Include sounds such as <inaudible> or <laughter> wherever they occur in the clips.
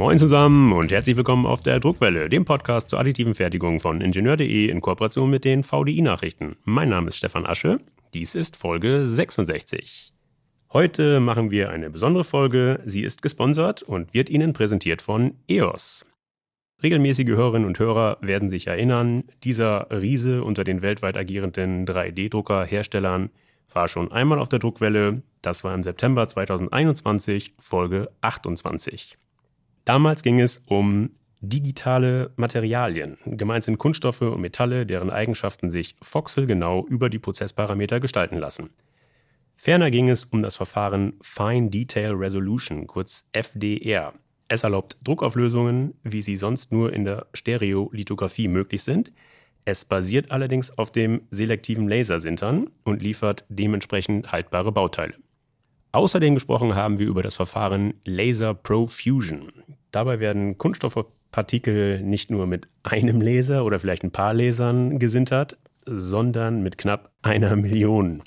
Moin zusammen und herzlich willkommen auf der Druckwelle, dem Podcast zur additiven Fertigung von Ingenieur.de in Kooperation mit den VDI-Nachrichten. Mein Name ist Stefan Asche, dies ist Folge 66. Heute machen wir eine besondere Folge, sie ist gesponsert und wird Ihnen präsentiert von EOS. Regelmäßige Hörerinnen und Hörer werden sich erinnern, dieser Riese unter den weltweit agierenden 3D-Drucker-Herstellern war schon einmal auf der Druckwelle. Das war im September 2021, Folge 28. Damals ging es um digitale Materialien. Gemeint sind Kunststoffe und Metalle, deren Eigenschaften sich voxelgenau über die Prozessparameter gestalten lassen. Ferner ging es um das Verfahren Fine Detail Resolution, kurz FDR. Es erlaubt Druckauflösungen, wie sie sonst nur in der Stereolithografie möglich sind, es basiert allerdings auf dem selektiven Lasersintern und liefert dementsprechend haltbare Bauteile. Außerdem gesprochen haben wir über das Verfahren Laser Profusion. Dabei werden Kunststoffpartikel nicht nur mit einem Laser oder vielleicht ein paar Lasern gesintert, sondern mit knapp einer Million.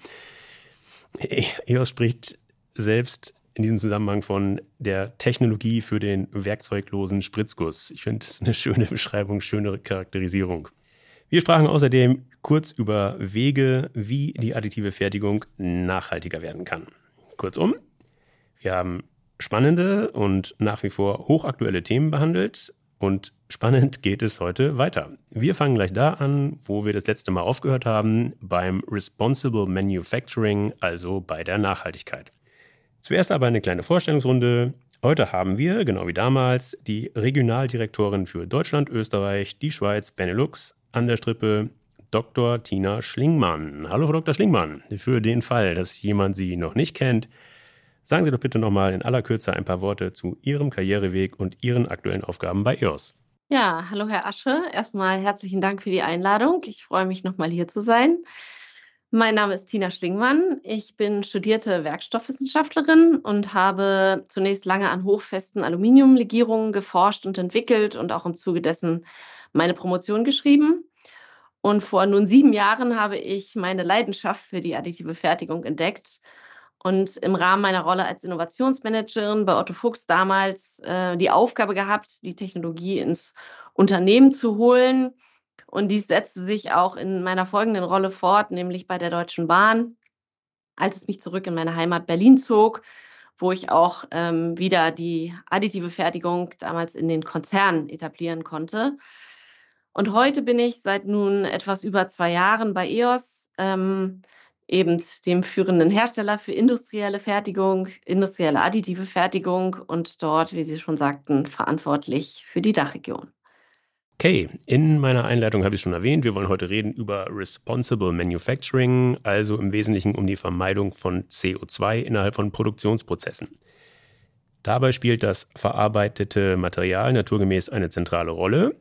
EOS spricht selbst in diesem Zusammenhang von der Technologie für den werkzeuglosen Spritzguss. Ich finde, das ist eine schöne Beschreibung, schöne Charakterisierung. Wir sprachen außerdem kurz über Wege, wie die additive Fertigung nachhaltiger werden kann. Kurzum, wir haben spannende und nach wie vor hochaktuelle Themen behandelt und spannend geht es heute weiter. Wir fangen gleich da an, wo wir das letzte Mal aufgehört haben, beim Responsible Manufacturing, also bei der Nachhaltigkeit. Zuerst aber eine kleine Vorstellungsrunde. Heute haben wir, genau wie damals, die Regionaldirektorin für Deutschland, Österreich, die Schweiz, Benelux, an der Strippe Dr. Tina Schlingmann. Hallo, Frau Dr. Schlingmann. Für den Fall, dass jemand Sie noch nicht kennt, sagen Sie doch bitte nochmal in aller Kürze ein paar Worte zu Ihrem Karriereweg und Ihren aktuellen Aufgaben bei EOS. Ja, hallo Herr Asche. Erstmal herzlichen Dank für die Einladung. Ich freue mich nochmal hier zu sein. Mein Name ist Tina Schlingmann. Ich bin studierte Werkstoffwissenschaftlerin und habe zunächst lange an hochfesten Aluminiumlegierungen geforscht und entwickelt und auch im Zuge dessen meine Promotion geschrieben. Und vor nun sieben Jahren habe ich meine Leidenschaft für die additive Fertigung entdeckt und im Rahmen meiner Rolle als Innovationsmanagerin bei Otto Fuchs damals äh, die Aufgabe gehabt, die Technologie ins Unternehmen zu holen. Und dies setzte sich auch in meiner folgenden Rolle fort, nämlich bei der Deutschen Bahn, als es mich zurück in meine Heimat Berlin zog, wo ich auch ähm, wieder die additive Fertigung damals in den Konzernen etablieren konnte. Und heute bin ich seit nun etwas über zwei Jahren bei EOS, ähm, eben dem führenden Hersteller für industrielle Fertigung, industrielle additive Fertigung und dort, wie Sie schon sagten, verantwortlich für die Dachregion. Okay, in meiner Einleitung habe ich schon erwähnt, wir wollen heute reden über Responsible Manufacturing, also im Wesentlichen um die Vermeidung von CO2 innerhalb von Produktionsprozessen. Dabei spielt das verarbeitete Material naturgemäß eine zentrale Rolle.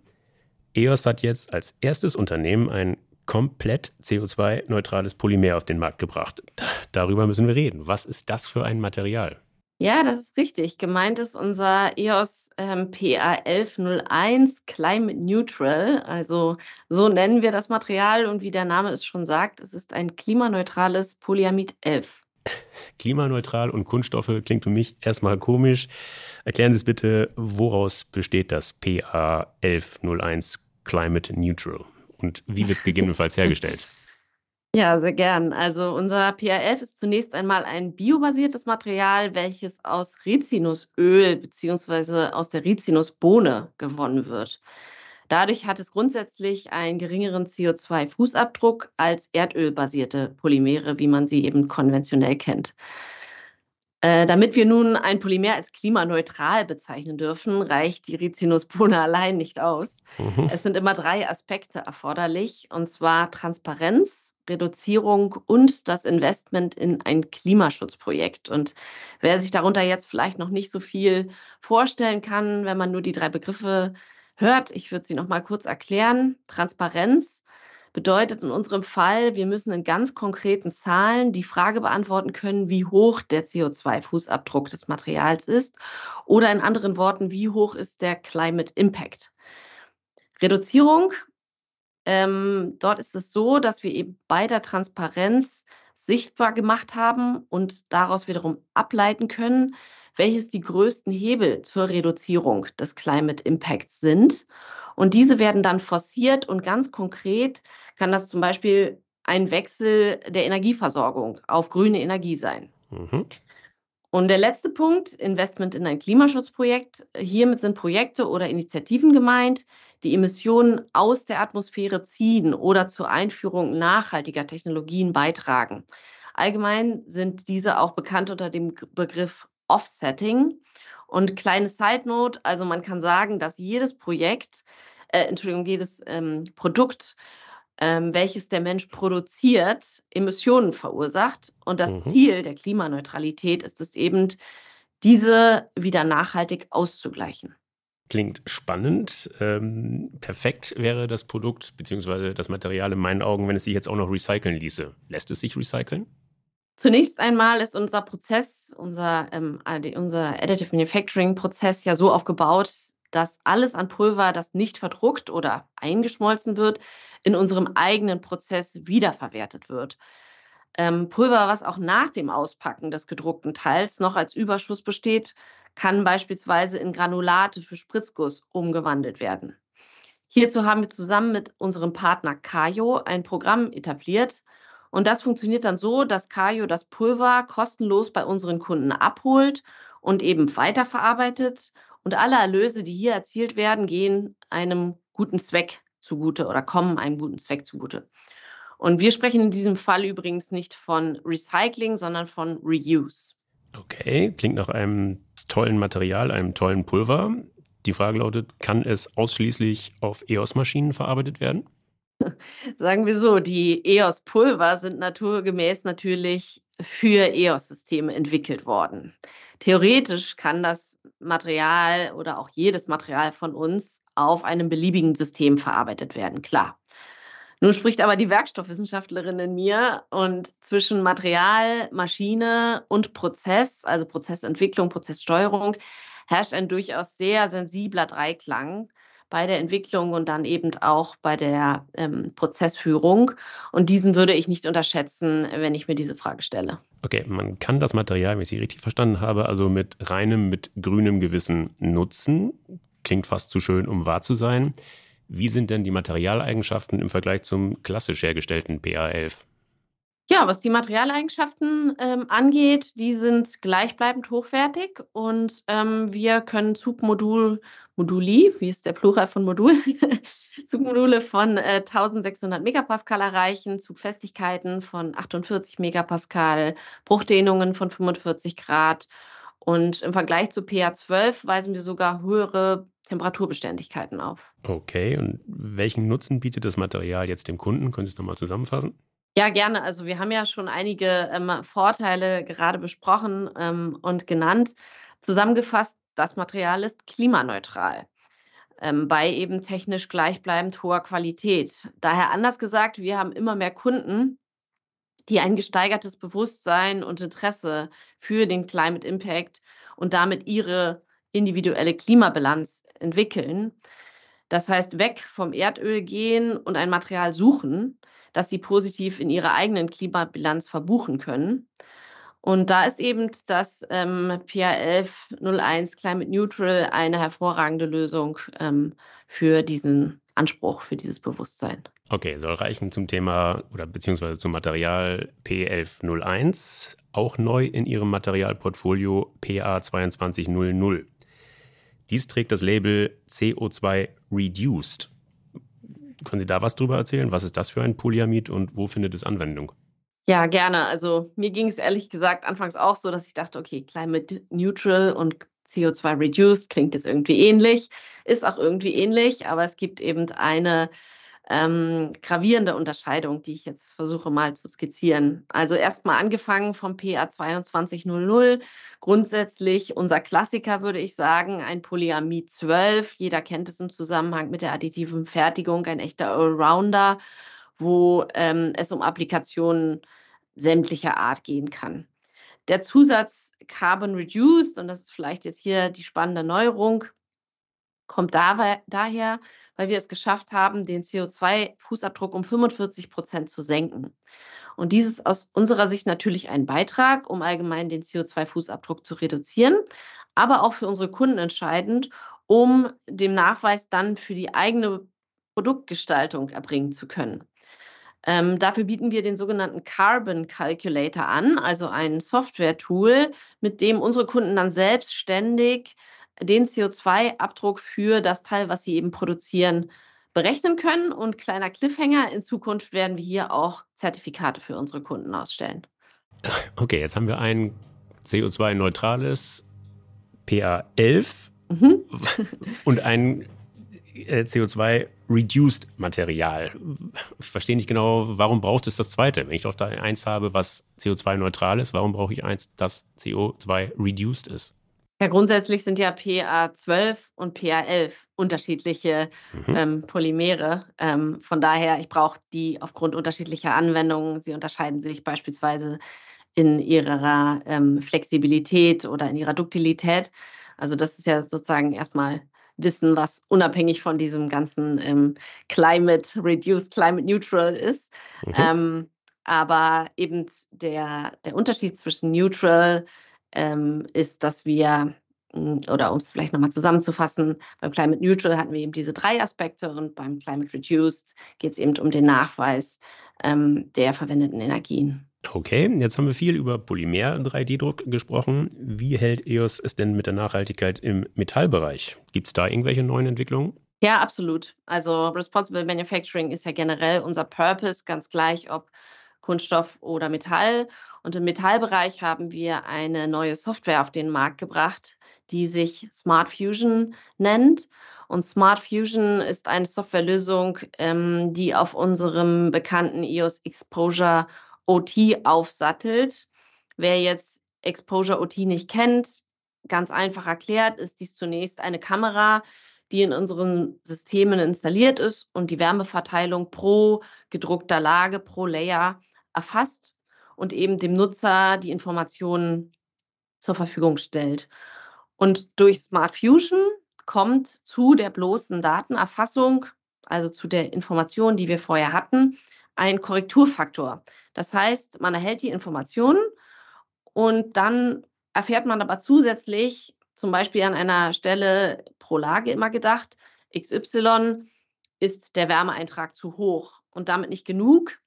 EOS hat jetzt als erstes Unternehmen ein komplett CO2-neutrales Polymer auf den Markt gebracht. Darüber müssen wir reden. Was ist das für ein Material? Ja, das ist richtig. Gemeint ist unser EOS ähm, PA1101 Climate Neutral. Also so nennen wir das Material und wie der Name es schon sagt, es ist ein klimaneutrales Polyamid 11. Klimaneutral und Kunststoffe klingt für mich erstmal komisch. Erklären Sie es bitte, woraus besteht das PA1101 Climate Neutral und wie wird es gegebenenfalls hergestellt? <laughs> Ja, sehr gern. Also unser PA11 ist zunächst einmal ein biobasiertes Material, welches aus Rizinusöl bzw. aus der Rizinusbohne gewonnen wird. Dadurch hat es grundsätzlich einen geringeren CO2-Fußabdruck als erdölbasierte Polymere, wie man sie eben konventionell kennt. Äh, damit wir nun ein Polymer als klimaneutral bezeichnen dürfen, reicht die Rizinusbohne <laughs> allein nicht aus. Mhm. Es sind immer drei Aspekte erforderlich, und zwar Transparenz, Reduzierung und das Investment in ein Klimaschutzprojekt. Und wer sich darunter jetzt vielleicht noch nicht so viel vorstellen kann, wenn man nur die drei Begriffe hört. Ich würde sie noch mal kurz erklären. Transparenz bedeutet in unserem Fall, wir müssen in ganz konkreten Zahlen die Frage beantworten können, wie hoch der CO2-Fußabdruck des Materials ist oder in anderen Worten, wie hoch ist der Climate Impact. Reduzierung, ähm, dort ist es so, dass wir eben bei der Transparenz sichtbar gemacht haben und daraus wiederum ableiten können, welches die größten Hebel zur Reduzierung des Climate Impacts sind. Und diese werden dann forciert und ganz konkret kann das zum Beispiel ein Wechsel der Energieversorgung auf grüne Energie sein. Mhm. Und der letzte Punkt, Investment in ein Klimaschutzprojekt. Hiermit sind Projekte oder Initiativen gemeint, die Emissionen aus der Atmosphäre ziehen oder zur Einführung nachhaltiger Technologien beitragen. Allgemein sind diese auch bekannt unter dem Begriff Offsetting. Und kleine Side Note, also man kann sagen, dass jedes Projekt, äh, Entschuldigung, jedes ähm, Produkt ähm, welches der Mensch produziert, Emissionen verursacht. Und das mhm. Ziel der Klimaneutralität ist es eben, diese wieder nachhaltig auszugleichen. Klingt spannend. Ähm, perfekt wäre das Produkt bzw. das Material in meinen Augen, wenn es sich jetzt auch noch recyceln ließe. Lässt es sich recyceln? Zunächst einmal ist unser Prozess, unser, ähm, unser Additive Manufacturing Prozess ja so aufgebaut, dass alles an Pulver, das nicht verdruckt oder eingeschmolzen wird, in unserem eigenen Prozess wiederverwertet wird. Ähm, Pulver, was auch nach dem Auspacken des gedruckten Teils noch als Überschuss besteht, kann beispielsweise in Granulate für Spritzguss umgewandelt werden. Hierzu haben wir zusammen mit unserem Partner Kayo ein Programm etabliert. Und das funktioniert dann so, dass Kayo das Pulver kostenlos bei unseren Kunden abholt und eben weiterverarbeitet und alle Erlöse, die hier erzielt werden, gehen einem guten Zweck zugute oder kommen einem guten Zweck zugute. Und wir sprechen in diesem Fall übrigens nicht von Recycling, sondern von Reuse. Okay, klingt nach einem tollen Material, einem tollen Pulver. Die Frage lautet, kann es ausschließlich auf EOS-Maschinen verarbeitet werden? <laughs> Sagen wir so, die EOS-Pulver sind naturgemäß natürlich für EOS-Systeme entwickelt worden. Theoretisch kann das Material oder auch jedes Material von uns auf einem beliebigen System verarbeitet werden, klar. Nun spricht aber die Werkstoffwissenschaftlerin in mir und zwischen Material, Maschine und Prozess, also Prozessentwicklung, Prozesssteuerung, herrscht ein durchaus sehr sensibler Dreiklang bei der Entwicklung und dann eben auch bei der ähm, Prozessführung. Und diesen würde ich nicht unterschätzen, wenn ich mir diese Frage stelle. Okay, man kann das Material, wenn ich Sie richtig verstanden habe, also mit reinem, mit grünem Gewissen nutzen. Klingt fast zu schön, um wahr zu sein. Wie sind denn die Materialeigenschaften im Vergleich zum klassisch hergestellten PA11? Ja, was die Materialeigenschaften ähm, angeht, die sind gleichbleibend hochwertig und ähm, wir können Zugmodul, Moduli, wie ist der Plural von Modul? <laughs> Zugmodule von äh, 1600 Megapascal erreichen, Zugfestigkeiten von 48 Megapascal, Bruchdehnungen von 45 Grad und im Vergleich zu PA12 weisen wir sogar höhere Temperaturbeständigkeiten auf. Okay, und welchen Nutzen bietet das Material jetzt dem Kunden? Können Sie es nochmal zusammenfassen? Ja, gerne. Also wir haben ja schon einige ähm, Vorteile gerade besprochen ähm, und genannt. Zusammengefasst, das Material ist klimaneutral ähm, bei eben technisch gleichbleibend hoher Qualität. Daher anders gesagt, wir haben immer mehr Kunden, die ein gesteigertes Bewusstsein und Interesse für den Climate Impact und damit ihre individuelle Klimabilanz entwickeln. Das heißt, weg vom Erdöl gehen und ein Material suchen, das sie positiv in ihrer eigenen Klimabilanz verbuchen können. Und da ist eben das ähm, PA1101 Climate Neutral eine hervorragende Lösung ähm, für diesen Anspruch, für dieses Bewusstsein. Okay, soll reichen zum Thema oder beziehungsweise zum Material P1101, auch neu in Ihrem Materialportfolio PA2200. Dies trägt das Label CO2 Reduced. Können Sie da was drüber erzählen? Was ist das für ein Polyamid und wo findet es Anwendung? Ja, gerne. Also mir ging es ehrlich gesagt anfangs auch so, dass ich dachte, okay, Climate Neutral und CO2 Reduced klingt jetzt irgendwie ähnlich, ist auch irgendwie ähnlich, aber es gibt eben eine ähm, gravierende Unterscheidung, die ich jetzt versuche mal zu skizzieren. Also erstmal angefangen vom PA 2200, grundsätzlich unser Klassiker würde ich sagen, ein Polyamid 12. Jeder kennt es im Zusammenhang mit der additiven Fertigung, ein echter Allrounder, wo ähm, es um Applikationen sämtlicher Art gehen kann. Der Zusatz Carbon Reduced, und das ist vielleicht jetzt hier die spannende Neuerung, kommt daher, weil wir es geschafft haben, den CO2-Fußabdruck um 45 Prozent zu senken. Und dies ist aus unserer Sicht natürlich ein Beitrag, um allgemein den CO2-Fußabdruck zu reduzieren, aber auch für unsere Kunden entscheidend, um den Nachweis dann für die eigene Produktgestaltung erbringen zu können. Ähm, dafür bieten wir den sogenannten Carbon Calculator an, also ein Software-Tool, mit dem unsere Kunden dann selbstständig den CO2-Abdruck für das Teil, was sie eben produzieren, berechnen können. Und kleiner Cliffhanger, in Zukunft werden wir hier auch Zertifikate für unsere Kunden ausstellen. Okay, jetzt haben wir ein CO2-neutrales PA11 mhm. <laughs> und ein äh, CO2-reduced Material. Ich verstehe nicht genau, warum braucht es das zweite? Wenn ich doch da eins habe, was CO2-neutral ist, warum brauche ich eins, das CO2-reduced ist? Ja, grundsätzlich sind ja PA12 und PA11 unterschiedliche mhm. ähm, Polymere. Ähm, von daher, ich brauche die aufgrund unterschiedlicher Anwendungen. Sie unterscheiden sich beispielsweise in ihrer ähm, Flexibilität oder in ihrer Duktilität. Also das ist ja sozusagen erstmal Wissen, was unabhängig von diesem ganzen ähm, Climate Reduced, Climate Neutral ist. Mhm. Ähm, aber eben der, der Unterschied zwischen Neutral, ähm, ist, dass wir, hm, oder um es vielleicht nochmal zusammenzufassen, beim Climate Neutral hatten wir eben diese drei Aspekte und beim Climate Reduced geht es eben um den Nachweis ähm, der verwendeten Energien. Okay, jetzt haben wir viel über Polymer-3D-Druck gesprochen. Wie hält EOS es denn mit der Nachhaltigkeit im Metallbereich? Gibt es da irgendwelche neuen Entwicklungen? Ja, absolut. Also Responsible Manufacturing ist ja generell unser Purpose, ganz gleich, ob Kunststoff oder Metall. Und im Metallbereich haben wir eine neue Software auf den Markt gebracht, die sich Smart Fusion nennt. Und Smart Fusion ist eine Softwarelösung, ähm, die auf unserem bekannten EOS Exposure OT aufsattelt. Wer jetzt Exposure OT nicht kennt, ganz einfach erklärt, ist dies zunächst eine Kamera, die in unseren Systemen installiert ist und die Wärmeverteilung pro gedruckter Lage, pro Layer erfasst und eben dem Nutzer die Informationen zur Verfügung stellt. Und durch Smart Fusion kommt zu der bloßen Datenerfassung, also zu der Information, die wir vorher hatten, ein Korrekturfaktor. Das heißt, man erhält die Informationen und dann erfährt man aber zusätzlich, zum Beispiel an einer Stelle pro Lage immer gedacht, XY ist der Wärmeeintrag zu hoch und damit nicht genug,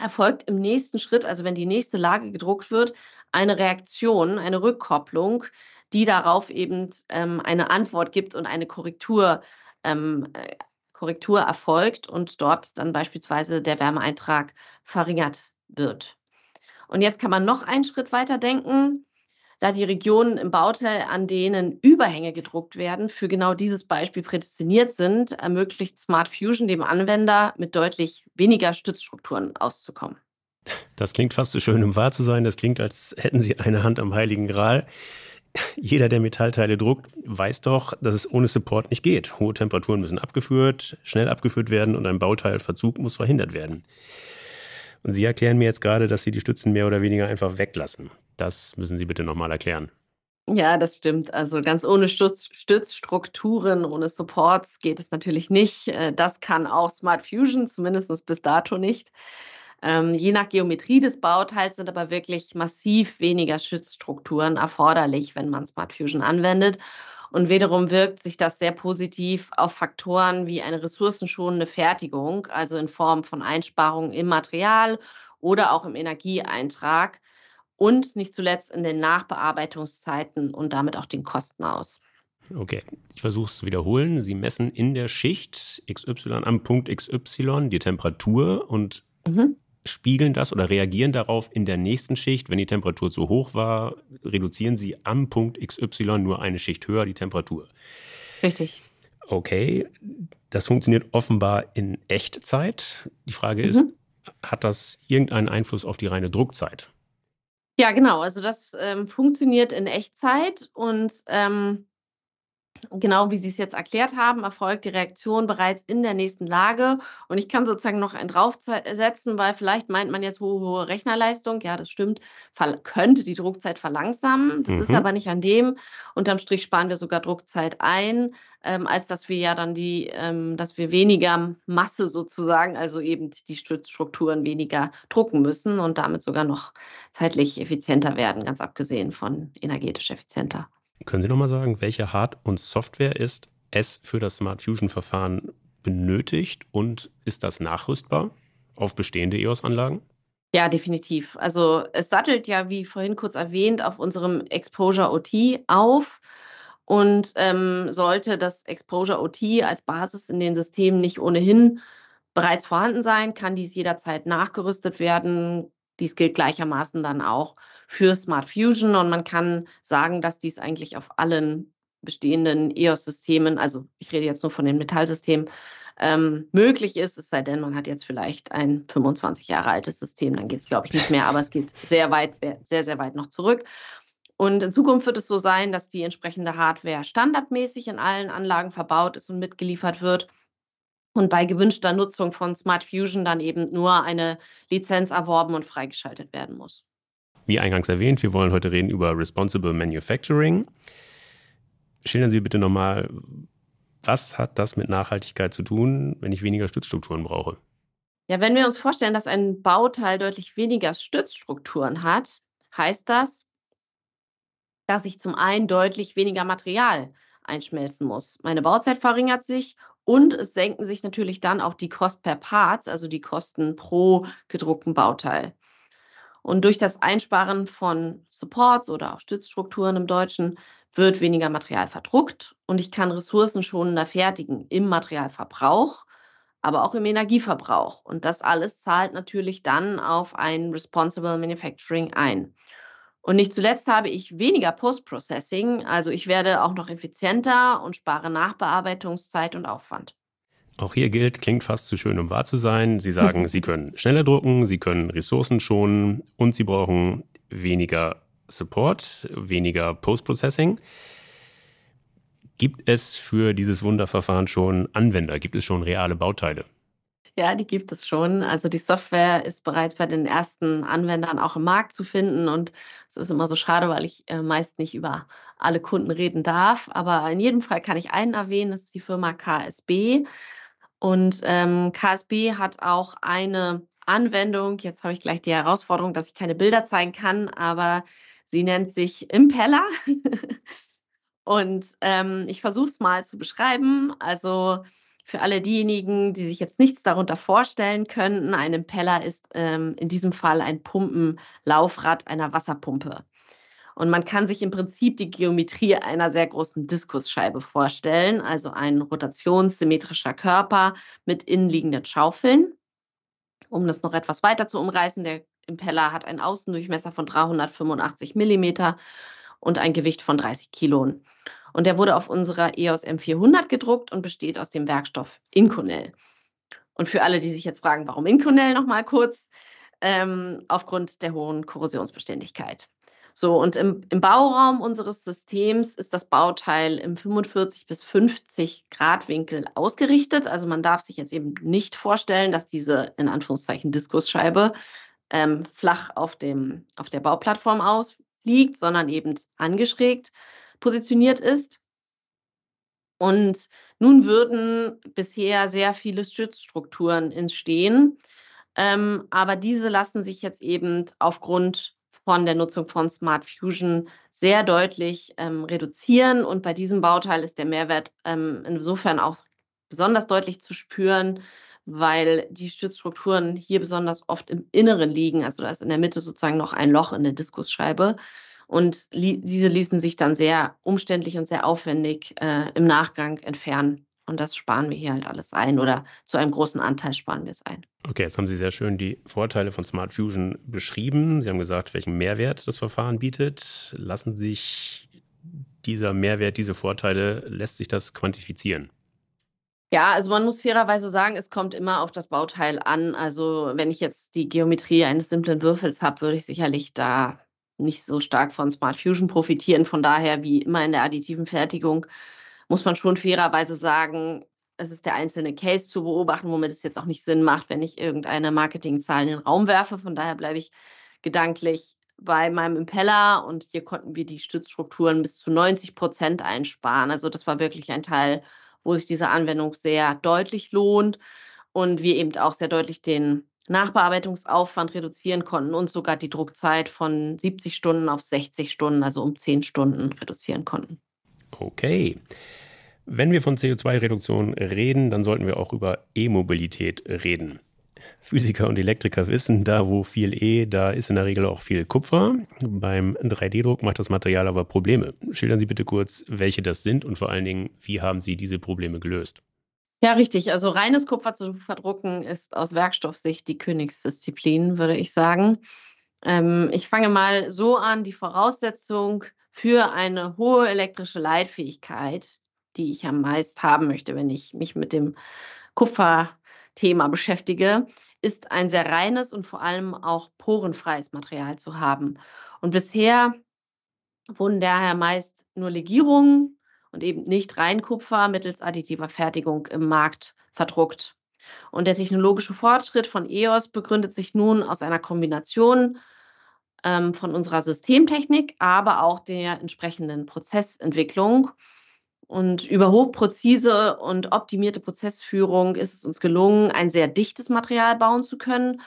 erfolgt im nächsten Schritt, also wenn die nächste Lage gedruckt wird, eine Reaktion, eine Rückkopplung, die darauf eben ähm, eine Antwort gibt und eine Korrektur, ähm, äh, Korrektur erfolgt und dort dann beispielsweise der Wärmeeintrag verringert wird. Und jetzt kann man noch einen Schritt weiter denken da die Regionen im Bauteil, an denen Überhänge gedruckt werden, für genau dieses Beispiel prädestiniert sind, ermöglicht Smart Fusion dem Anwender mit deutlich weniger Stützstrukturen auszukommen. Das klingt fast so schön, um wahr zu sein. Das klingt, als hätten Sie eine Hand am Heiligen Gral. Jeder, der Metallteile druckt, weiß doch, dass es ohne Support nicht geht. Hohe Temperaturen müssen abgeführt, schnell abgeführt werden und ein Bauteilverzug muss verhindert werden. Und Sie erklären mir jetzt gerade, dass Sie die Stützen mehr oder weniger einfach weglassen. Das müssen Sie bitte nochmal erklären. Ja, das stimmt. Also ganz ohne Stütz Stützstrukturen, ohne Supports geht es natürlich nicht. Äh, das kann auch Smart Fusion, zumindest bis dato nicht. Ähm, je nach Geometrie des Bauteils sind aber wirklich massiv weniger Stützstrukturen erforderlich, wenn man Smart Fusion anwendet. Und wiederum wirkt sich das sehr positiv auf Faktoren wie eine ressourcenschonende Fertigung, also in Form von Einsparungen im Material oder auch im Energieeintrag und nicht zuletzt in den Nachbearbeitungszeiten und damit auch den Kosten aus. Okay, ich versuche es zu wiederholen. Sie messen in der Schicht XY am Punkt XY die Temperatur und mhm. spiegeln das oder reagieren darauf in der nächsten Schicht. Wenn die Temperatur zu hoch war, reduzieren Sie am Punkt XY nur eine Schicht höher die Temperatur. Richtig. Okay, das funktioniert offenbar in Echtzeit. Die Frage ist, mhm. hat das irgendeinen Einfluss auf die reine Druckzeit? Ja, genau. Also das ähm, funktioniert in Echtzeit und ähm, genau wie Sie es jetzt erklärt haben, erfolgt die Reaktion bereits in der nächsten Lage. Und ich kann sozusagen noch einen draufsetzen, weil vielleicht meint man jetzt hohe, hohe Rechnerleistung. Ja, das stimmt. könnte die Druckzeit verlangsamen. Das mhm. ist aber nicht an dem. Unterm Strich sparen wir sogar Druckzeit ein, ähm, als dass wir ja dann die, ähm, dass wir weniger Masse sozusagen, also eben die Stützstrukturen weniger drucken müssen und damit sogar noch zeitlich effizienter werden, ganz abgesehen von energetisch effizienter. Können Sie nochmal sagen, welche Hard- und Software ist es für das Smart Fusion-Verfahren benötigt und ist das nachrüstbar auf bestehende EOS-Anlagen? Ja, definitiv. Also es sattelt ja, wie vorhin kurz erwähnt, auf unserem Exposure OT auf. Und ähm, sollte das Exposure OT als Basis in den Systemen nicht ohnehin bereits vorhanden sein, kann dies jederzeit nachgerüstet werden. Dies gilt gleichermaßen dann auch für Smart Fusion und man kann sagen, dass dies eigentlich auf allen bestehenden EOS-Systemen, also ich rede jetzt nur von den Metallsystemen, ähm, möglich ist, es sei denn, man hat jetzt vielleicht ein 25 Jahre altes System, dann geht es, glaube ich, nicht mehr, aber es geht sehr weit, sehr, sehr weit noch zurück. Und in Zukunft wird es so sein, dass die entsprechende Hardware standardmäßig in allen Anlagen verbaut ist und mitgeliefert wird. Und bei gewünschter Nutzung von Smart Fusion dann eben nur eine Lizenz erworben und freigeschaltet werden muss. Wie eingangs erwähnt, wir wollen heute reden über Responsible Manufacturing. Schildern Sie bitte nochmal, was hat das mit Nachhaltigkeit zu tun, wenn ich weniger Stützstrukturen brauche? Ja, wenn wir uns vorstellen, dass ein Bauteil deutlich weniger Stützstrukturen hat, heißt das, dass ich zum einen deutlich weniger Material einschmelzen muss. Meine Bauzeit verringert sich und es senken sich natürlich dann auch die Kosten per Parts, also die Kosten pro gedruckten Bauteil. Und durch das Einsparen von Supports oder auch Stützstrukturen im Deutschen wird weniger Material verdruckt und ich kann ressourcenschonender fertigen im Materialverbrauch, aber auch im Energieverbrauch. Und das alles zahlt natürlich dann auf ein Responsible Manufacturing ein. Und nicht zuletzt habe ich weniger Post-Processing, also ich werde auch noch effizienter und spare Nachbearbeitungszeit und Aufwand. Auch hier gilt, klingt fast zu schön, um wahr zu sein. Sie sagen, <laughs> Sie können schneller drucken, Sie können Ressourcen schonen und Sie brauchen weniger Support, weniger Post-Processing. Gibt es für dieses Wunderverfahren schon Anwender? Gibt es schon reale Bauteile? Ja, die gibt es schon. Also die Software ist bereits bei den ersten Anwendern auch im Markt zu finden und es ist immer so schade, weil ich äh, meist nicht über alle Kunden reden darf. Aber in jedem Fall kann ich einen erwähnen, das ist die Firma KSB. Und ähm, KSB hat auch eine Anwendung, jetzt habe ich gleich die Herausforderung, dass ich keine Bilder zeigen kann, aber sie nennt sich Impeller. <laughs> Und ähm, ich versuche es mal zu beschreiben. Also für alle diejenigen, die sich jetzt nichts darunter vorstellen könnten, ein Impeller ist ähm, in diesem Fall ein Pumpenlaufrad einer Wasserpumpe. Und man kann sich im Prinzip die Geometrie einer sehr großen Diskusscheibe vorstellen, also ein rotationssymmetrischer Körper mit innenliegenden Schaufeln. Um das noch etwas weiter zu umreißen, der Impeller hat einen Außendurchmesser von 385 mm und ein Gewicht von 30 Kilo. Und der wurde auf unserer EOS M400 gedruckt und besteht aus dem Werkstoff Inconel. Und für alle, die sich jetzt fragen, warum Inconel, nochmal kurz, ähm, aufgrund der hohen Korrosionsbeständigkeit. So, und im, im Bauraum unseres Systems ist das Bauteil im 45 bis 50 Grad Winkel ausgerichtet. Also man darf sich jetzt eben nicht vorstellen, dass diese in Anführungszeichen Diskusscheibe ähm, flach auf, dem, auf der Bauplattform ausliegt, sondern eben angeschrägt positioniert ist. Und nun würden bisher sehr viele Stützstrukturen entstehen. Ähm, aber diese lassen sich jetzt eben aufgrund von der Nutzung von Smart Fusion sehr deutlich ähm, reduzieren. Und bei diesem Bauteil ist der Mehrwert ähm, insofern auch besonders deutlich zu spüren, weil die Stützstrukturen hier besonders oft im Inneren liegen. Also da ist in der Mitte sozusagen noch ein Loch in der Diskusscheibe. Und li diese ließen sich dann sehr umständlich und sehr aufwendig äh, im Nachgang entfernen. Und das sparen wir hier halt alles ein oder zu einem großen Anteil sparen wir es ein. Okay, jetzt haben Sie sehr schön die Vorteile von Smart Fusion beschrieben. Sie haben gesagt, welchen Mehrwert das Verfahren bietet. Lassen sich dieser Mehrwert, diese Vorteile, lässt sich das quantifizieren? Ja, also man muss fairerweise sagen, es kommt immer auf das Bauteil an. Also wenn ich jetzt die Geometrie eines simplen Würfels habe, würde ich sicherlich da nicht so stark von Smart Fusion profitieren. Von daher, wie immer in der additiven Fertigung, muss man schon fairerweise sagen, es ist der einzelne Case zu beobachten, womit es jetzt auch nicht Sinn macht, wenn ich irgendeine Marketingzahl in den Raum werfe. Von daher bleibe ich gedanklich bei meinem Impeller und hier konnten wir die Stützstrukturen bis zu 90 Prozent einsparen. Also das war wirklich ein Teil, wo sich diese Anwendung sehr deutlich lohnt und wir eben auch sehr deutlich den Nachbearbeitungsaufwand reduzieren konnten und sogar die Druckzeit von 70 Stunden auf 60 Stunden, also um 10 Stunden reduzieren konnten. Okay. Wenn wir von CO2-Reduktion reden, dann sollten wir auch über E-Mobilität reden. Physiker und Elektriker wissen, da wo viel E, da ist in der Regel auch viel Kupfer. Beim 3D-Druck macht das Material aber Probleme. Schildern Sie bitte kurz, welche das sind und vor allen Dingen, wie haben Sie diese Probleme gelöst? Ja, richtig. Also reines Kupfer zu verdrucken ist aus Werkstoffsicht die Königsdisziplin, würde ich sagen. Ähm, ich fange mal so an, die Voraussetzung für eine hohe elektrische Leitfähigkeit, die ich am meisten haben möchte, wenn ich mich mit dem Kupferthema beschäftige, ist ein sehr reines und vor allem auch porenfreies Material zu haben. Und bisher wurden daher meist nur Legierungen und eben nicht Reinkupfer mittels additiver Fertigung im Markt verdruckt. Und der technologische Fortschritt von EOS begründet sich nun aus einer Kombination ähm, von unserer Systemtechnik, aber auch der entsprechenden Prozessentwicklung. Und über hochpräzise und optimierte Prozessführung ist es uns gelungen, ein sehr dichtes Material bauen zu können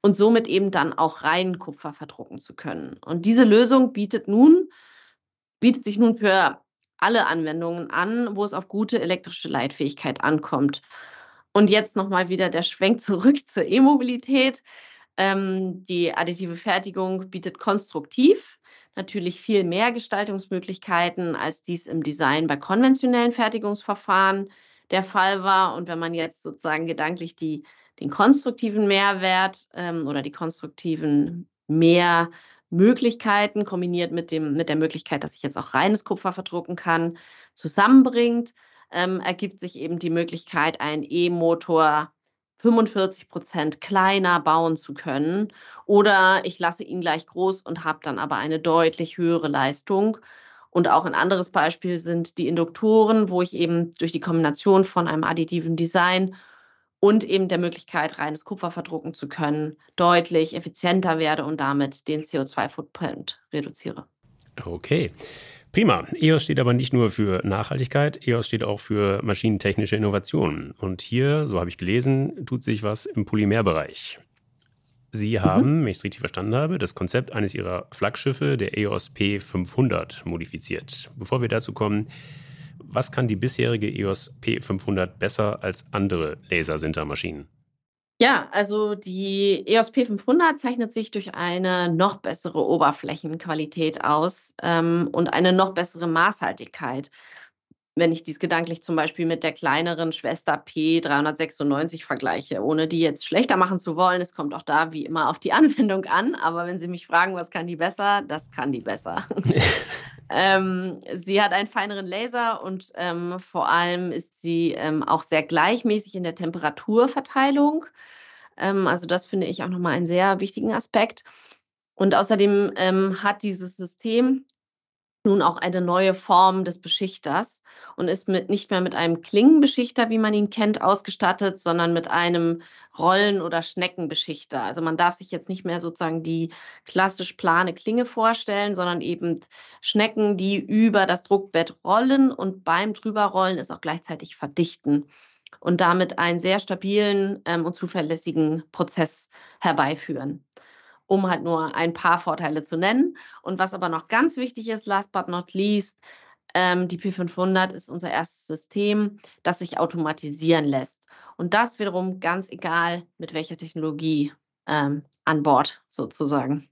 und somit eben dann auch Reinkupfer verdrucken zu können. Und diese Lösung bietet nun, bietet sich nun für alle Anwendungen an, wo es auf gute elektrische Leitfähigkeit ankommt. Und jetzt nochmal wieder der Schwenk zurück <laughs> zur E-Mobilität. Ähm, die additive Fertigung bietet konstruktiv natürlich viel mehr Gestaltungsmöglichkeiten, als dies im Design bei konventionellen Fertigungsverfahren der Fall war. Und wenn man jetzt sozusagen gedanklich die, den konstruktiven Mehrwert ähm, oder die konstruktiven mehr Möglichkeiten kombiniert mit, dem, mit der Möglichkeit, dass ich jetzt auch reines Kupfer verdrucken kann, zusammenbringt, ähm, ergibt sich eben die Möglichkeit, einen E-Motor 45 Prozent kleiner bauen zu können. Oder ich lasse ihn gleich groß und habe dann aber eine deutlich höhere Leistung. Und auch ein anderes Beispiel sind die Induktoren, wo ich eben durch die Kombination von einem additiven Design und eben der Möglichkeit, reines Kupfer verdrucken zu können, deutlich effizienter werde und damit den CO2-Footprint reduziere. Okay. Prima. EOS steht aber nicht nur für Nachhaltigkeit, EOS steht auch für maschinentechnische Innovationen. Und hier, so habe ich gelesen, tut sich was im Polymerbereich. Sie mhm. haben, mhm. wenn ich es richtig verstanden habe, das Konzept eines Ihrer Flaggschiffe, der EOS P500, modifiziert. Bevor wir dazu kommen, was kann die bisherige EOS P500 besser als andere Lasersintermaschinen? Ja, also die EOS P500 zeichnet sich durch eine noch bessere Oberflächenqualität aus ähm, und eine noch bessere Maßhaltigkeit. Wenn ich dies gedanklich zum Beispiel mit der kleineren Schwester P396 vergleiche, ohne die jetzt schlechter machen zu wollen, es kommt auch da wie immer auf die <laughs> Anwendung an. Aber wenn Sie mich fragen, was kann die besser, das kann die besser. <laughs> Ähm, sie hat einen feineren Laser und ähm, vor allem ist sie ähm, auch sehr gleichmäßig in der Temperaturverteilung. Ähm, also das finde ich auch nochmal einen sehr wichtigen Aspekt. Und außerdem ähm, hat dieses System nun auch eine neue Form des Beschichters und ist mit, nicht mehr mit einem Klingenbeschichter, wie man ihn kennt, ausgestattet, sondern mit einem Rollen- oder Schneckenbeschichter. Also man darf sich jetzt nicht mehr sozusagen die klassisch plane Klinge vorstellen, sondern eben Schnecken, die über das Druckbett rollen und beim drüberrollen es auch gleichzeitig verdichten und damit einen sehr stabilen ähm, und zuverlässigen Prozess herbeiführen um halt nur ein paar Vorteile zu nennen. Und was aber noch ganz wichtig ist, last but not least, ähm, die P500 ist unser erstes System, das sich automatisieren lässt. Und das wiederum ganz egal, mit welcher Technologie ähm, an Bord sozusagen.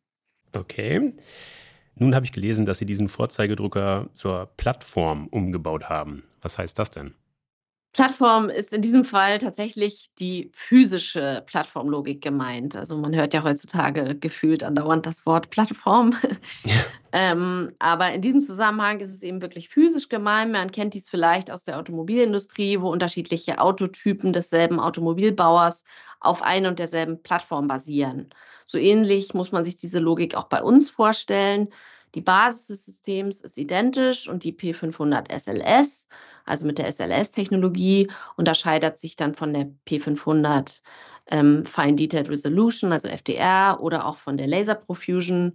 Okay. Nun habe ich gelesen, dass Sie diesen Vorzeigedrucker zur Plattform umgebaut haben. Was heißt das denn? Plattform ist in diesem Fall tatsächlich die physische Plattformlogik gemeint. Also man hört ja heutzutage gefühlt andauernd das Wort Plattform. Ja. <laughs> ähm, aber in diesem Zusammenhang ist es eben wirklich physisch gemeint. Man kennt dies vielleicht aus der Automobilindustrie, wo unterschiedliche Autotypen desselben Automobilbauers auf ein und derselben Plattform basieren. So ähnlich muss man sich diese Logik auch bei uns vorstellen. Die Basis des Systems ist identisch und die P500 SLS, also mit der SLS-Technologie, unterscheidet sich dann von der P500 ähm, Fine Detailed Resolution, also FDR, oder auch von der Laser Profusion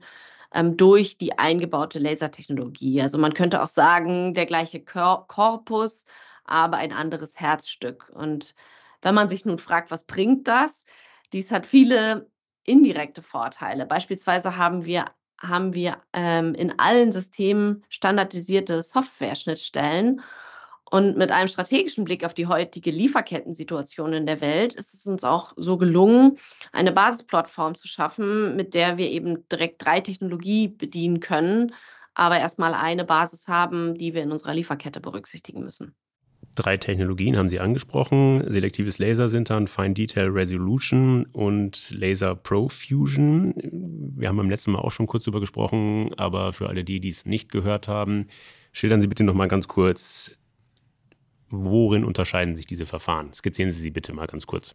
ähm, durch die eingebaute Lasertechnologie. Also man könnte auch sagen, der gleiche Kor Korpus, aber ein anderes Herzstück. Und wenn man sich nun fragt, was bringt das? Dies hat viele indirekte Vorteile. Beispielsweise haben wir haben wir ähm, in allen Systemen standardisierte Software-Schnittstellen. Und mit einem strategischen Blick auf die heutige Lieferkettensituation in der Welt ist es uns auch so gelungen, eine Basisplattform zu schaffen, mit der wir eben direkt drei Technologie bedienen können, aber erstmal eine Basis haben, die wir in unserer Lieferkette berücksichtigen müssen. Drei Technologien haben Sie angesprochen. Selektives Lasersintern, Fine Detail Resolution und Laser Profusion. Wir haben beim letzten Mal auch schon kurz darüber gesprochen, aber für alle die, die es nicht gehört haben, schildern Sie bitte noch mal ganz kurz, worin unterscheiden sich diese Verfahren? Skizzieren Sie sie bitte mal ganz kurz.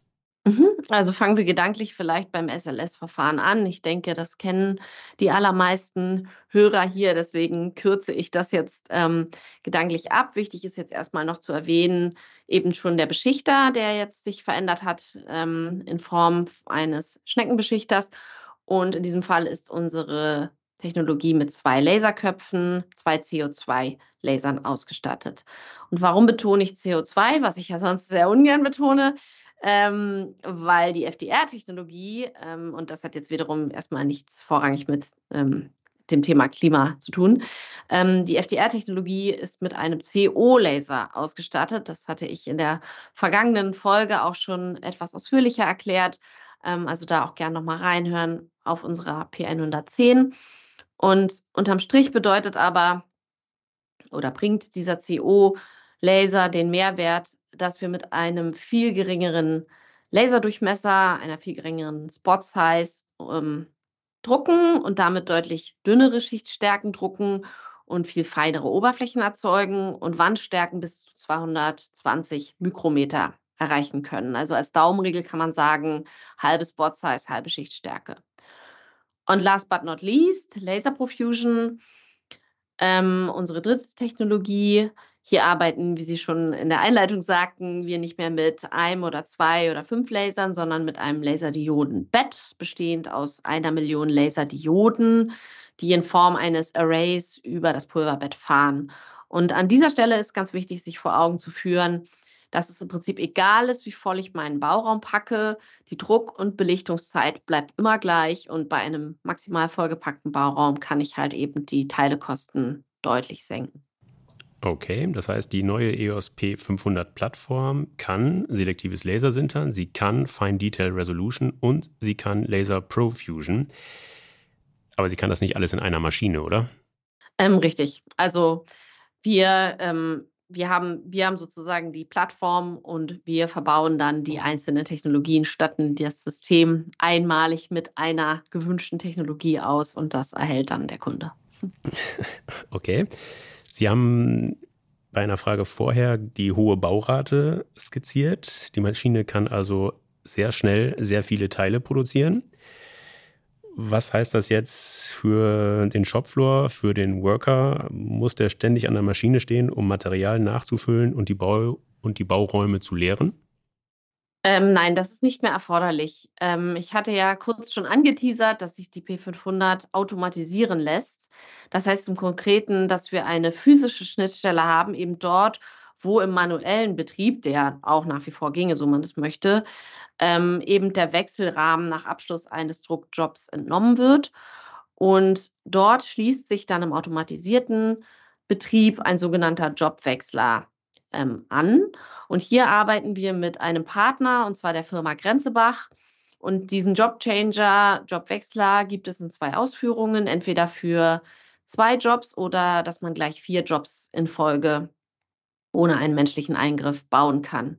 Also fangen wir gedanklich vielleicht beim SLS-Verfahren an. Ich denke, das kennen die allermeisten Hörer hier, deswegen kürze ich das jetzt ähm, gedanklich ab. Wichtig ist jetzt erstmal noch zu erwähnen, eben schon der Beschichter, der jetzt sich verändert hat ähm, in Form eines Schneckenbeschichters. Und in diesem Fall ist unsere Technologie mit zwei Laserköpfen, zwei CO2-Lasern ausgestattet. Und warum betone ich CO2, was ich ja sonst sehr ungern betone? Ähm, weil die FDR-Technologie, ähm, und das hat jetzt wiederum erstmal nichts vorrangig mit ähm, dem Thema Klima zu tun, ähm, die FDR-Technologie ist mit einem CO-Laser ausgestattet. Das hatte ich in der vergangenen Folge auch schon etwas ausführlicher erklärt. Ähm, also da auch gerne nochmal reinhören auf unserer P110. Und unterm Strich bedeutet aber oder bringt dieser CO-Laser den Mehrwert, dass wir mit einem viel geringeren Laserdurchmesser, einer viel geringeren Spot-Size ähm, drucken und damit deutlich dünnere Schichtstärken drucken und viel feinere Oberflächen erzeugen und Wandstärken bis zu 220 Mikrometer erreichen können. Also als Daumenregel kann man sagen, halbe Spot-Size, halbe Schichtstärke. Und last but not least, Laser Profusion, ähm, unsere dritte Technologie, hier arbeiten, wie Sie schon in der Einleitung sagten, wir nicht mehr mit einem oder zwei oder fünf Lasern, sondern mit einem Laserdiodenbett, bestehend aus einer Million Laserdioden, die in Form eines Arrays über das Pulverbett fahren. Und an dieser Stelle ist ganz wichtig, sich vor Augen zu führen, dass es im Prinzip egal ist, wie voll ich meinen Bauraum packe. Die Druck- und Belichtungszeit bleibt immer gleich und bei einem maximal vollgepackten Bauraum kann ich halt eben die Teilekosten deutlich senken. Okay, das heißt, die neue EOS P500 Plattform kann selektives Lasersintern, sie kann Fine Detail Resolution und sie kann Laser Profusion. Aber sie kann das nicht alles in einer Maschine, oder? Ähm, richtig. Also wir, ähm, wir, haben, wir haben sozusagen die Plattform und wir verbauen dann die einzelnen Technologien, statten das System einmalig mit einer gewünschten Technologie aus und das erhält dann der Kunde. <laughs> Okay. Sie haben bei einer Frage vorher die hohe Baurate skizziert. Die Maschine kann also sehr schnell sehr viele Teile produzieren. Was heißt das jetzt für den Shopfloor, für den Worker? Muss der ständig an der Maschine stehen, um Material nachzufüllen und die, Bau und die Bauräume zu leeren? Ähm, nein, das ist nicht mehr erforderlich. Ähm, ich hatte ja kurz schon angeteasert, dass sich die P500 automatisieren lässt. Das heißt im Konkreten, dass wir eine physische Schnittstelle haben, eben dort, wo im manuellen Betrieb, der auch nach wie vor ginge, so man es möchte, ähm, eben der Wechselrahmen nach Abschluss eines Druckjobs entnommen wird. Und dort schließt sich dann im automatisierten Betrieb ein sogenannter Jobwechsler ähm, an. Und hier arbeiten wir mit einem Partner, und zwar der Firma Grenzebach. Und diesen Jobchanger, Jobwechsler gibt es in zwei Ausführungen, entweder für zwei Jobs oder dass man gleich vier Jobs in Folge ohne einen menschlichen Eingriff bauen kann.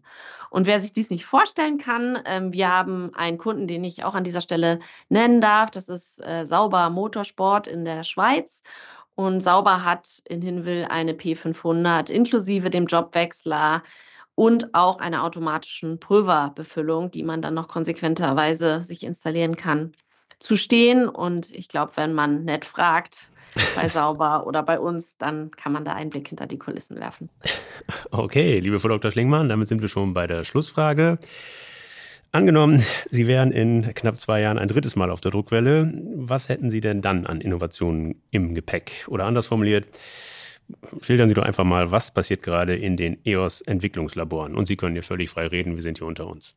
Und wer sich dies nicht vorstellen kann, ähm, wir haben einen Kunden, den ich auch an dieser Stelle nennen darf. Das ist äh, Sauber Motorsport in der Schweiz. Und Sauber hat in Hinwil eine P500 inklusive dem Jobwechsler und auch einer automatischen Pulverbefüllung, die man dann noch konsequenterweise sich installieren kann. zu stehen. Und ich glaube, wenn man nett fragt, <laughs> bei Sauber oder bei uns, dann kann man da einen Blick hinter die Kulissen werfen. Okay, liebe Frau Dr. Schlingmann, damit sind wir schon bei der Schlussfrage. Angenommen, Sie wären in knapp zwei Jahren ein drittes Mal auf der Druckwelle. Was hätten Sie denn dann an Innovationen im Gepäck? Oder anders formuliert, schildern Sie doch einfach mal, was passiert gerade in den EOS-Entwicklungslaboren. Und Sie können hier völlig frei reden, wir sind hier unter uns.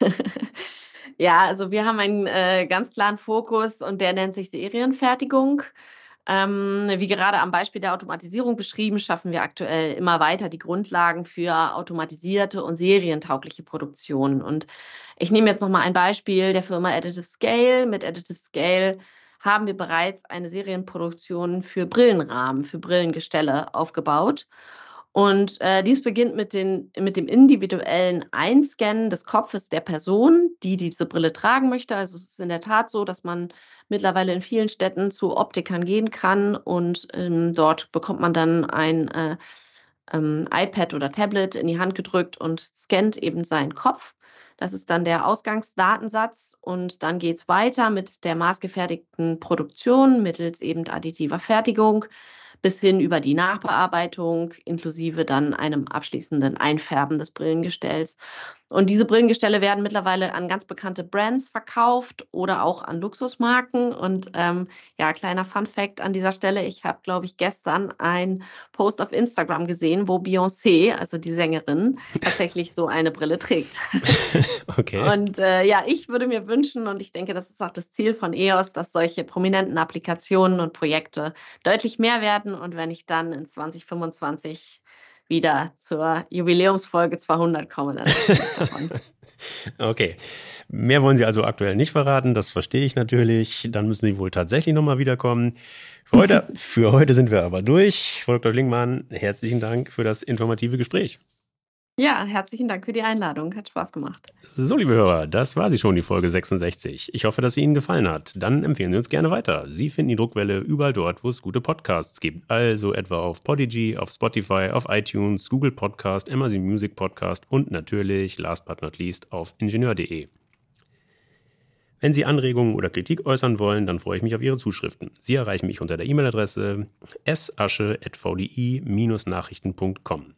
<laughs> ja, also wir haben einen äh, ganz klaren Fokus und der nennt sich Serienfertigung. Ähm, wie gerade am Beispiel der Automatisierung beschrieben, schaffen wir aktuell immer weiter die Grundlagen für automatisierte und serientaugliche Produktion. Und ich nehme jetzt nochmal ein Beispiel der Firma Additive Scale. Mit Additive Scale haben wir bereits eine Serienproduktion für Brillenrahmen, für Brillengestelle aufgebaut. Und äh, dies beginnt mit, den, mit dem individuellen Einscannen des Kopfes der Person, die diese Brille tragen möchte. Also es ist in der Tat so, dass man mittlerweile in vielen Städten zu Optikern gehen kann. Und ähm, dort bekommt man dann ein äh, ähm, iPad oder Tablet in die Hand gedrückt und scannt eben seinen Kopf. Das ist dann der Ausgangsdatensatz. Und dann geht es weiter mit der maßgefertigten Produktion mittels eben additiver Fertigung bis hin über die Nachbearbeitung inklusive dann einem abschließenden Einfärben des Brillengestells. Und diese Brillengestelle werden mittlerweile an ganz bekannte Brands verkauft oder auch an Luxusmarken. Und ähm, ja, kleiner Fun fact an dieser Stelle, ich habe, glaube ich, gestern ein Post auf Instagram gesehen, wo Beyoncé, also die Sängerin, <laughs> tatsächlich so eine Brille trägt. <laughs> okay. Und äh, ja, ich würde mir wünschen, und ich denke, das ist auch das Ziel von EOS, dass solche prominenten Applikationen und Projekte deutlich mehr werden. Und wenn ich dann in 2025 wieder zur Jubiläumsfolge 200 komme. Dann <laughs> okay. Mehr wollen Sie also aktuell nicht verraten, das verstehe ich natürlich. Dann müssen Sie wohl tatsächlich nochmal wiederkommen. Für heute, <laughs> für heute sind wir aber durch. Frau Dr. Lingmann, herzlichen Dank für das informative Gespräch. Ja, herzlichen Dank für die Einladung. Hat Spaß gemacht. So, liebe Hörer, das war sie schon, die Folge 66. Ich hoffe, dass sie Ihnen gefallen hat. Dann empfehlen Sie uns gerne weiter. Sie finden die Druckwelle überall dort, wo es gute Podcasts gibt. Also etwa auf Podigy, auf Spotify, auf iTunes, Google Podcast, Amazon Music Podcast und natürlich, last but not least, auf ingenieur.de. Wenn Sie Anregungen oder Kritik äußern wollen, dann freue ich mich auf Ihre Zuschriften. Sie erreichen mich unter der E-Mail-Adresse sasche.vdi-nachrichten.com.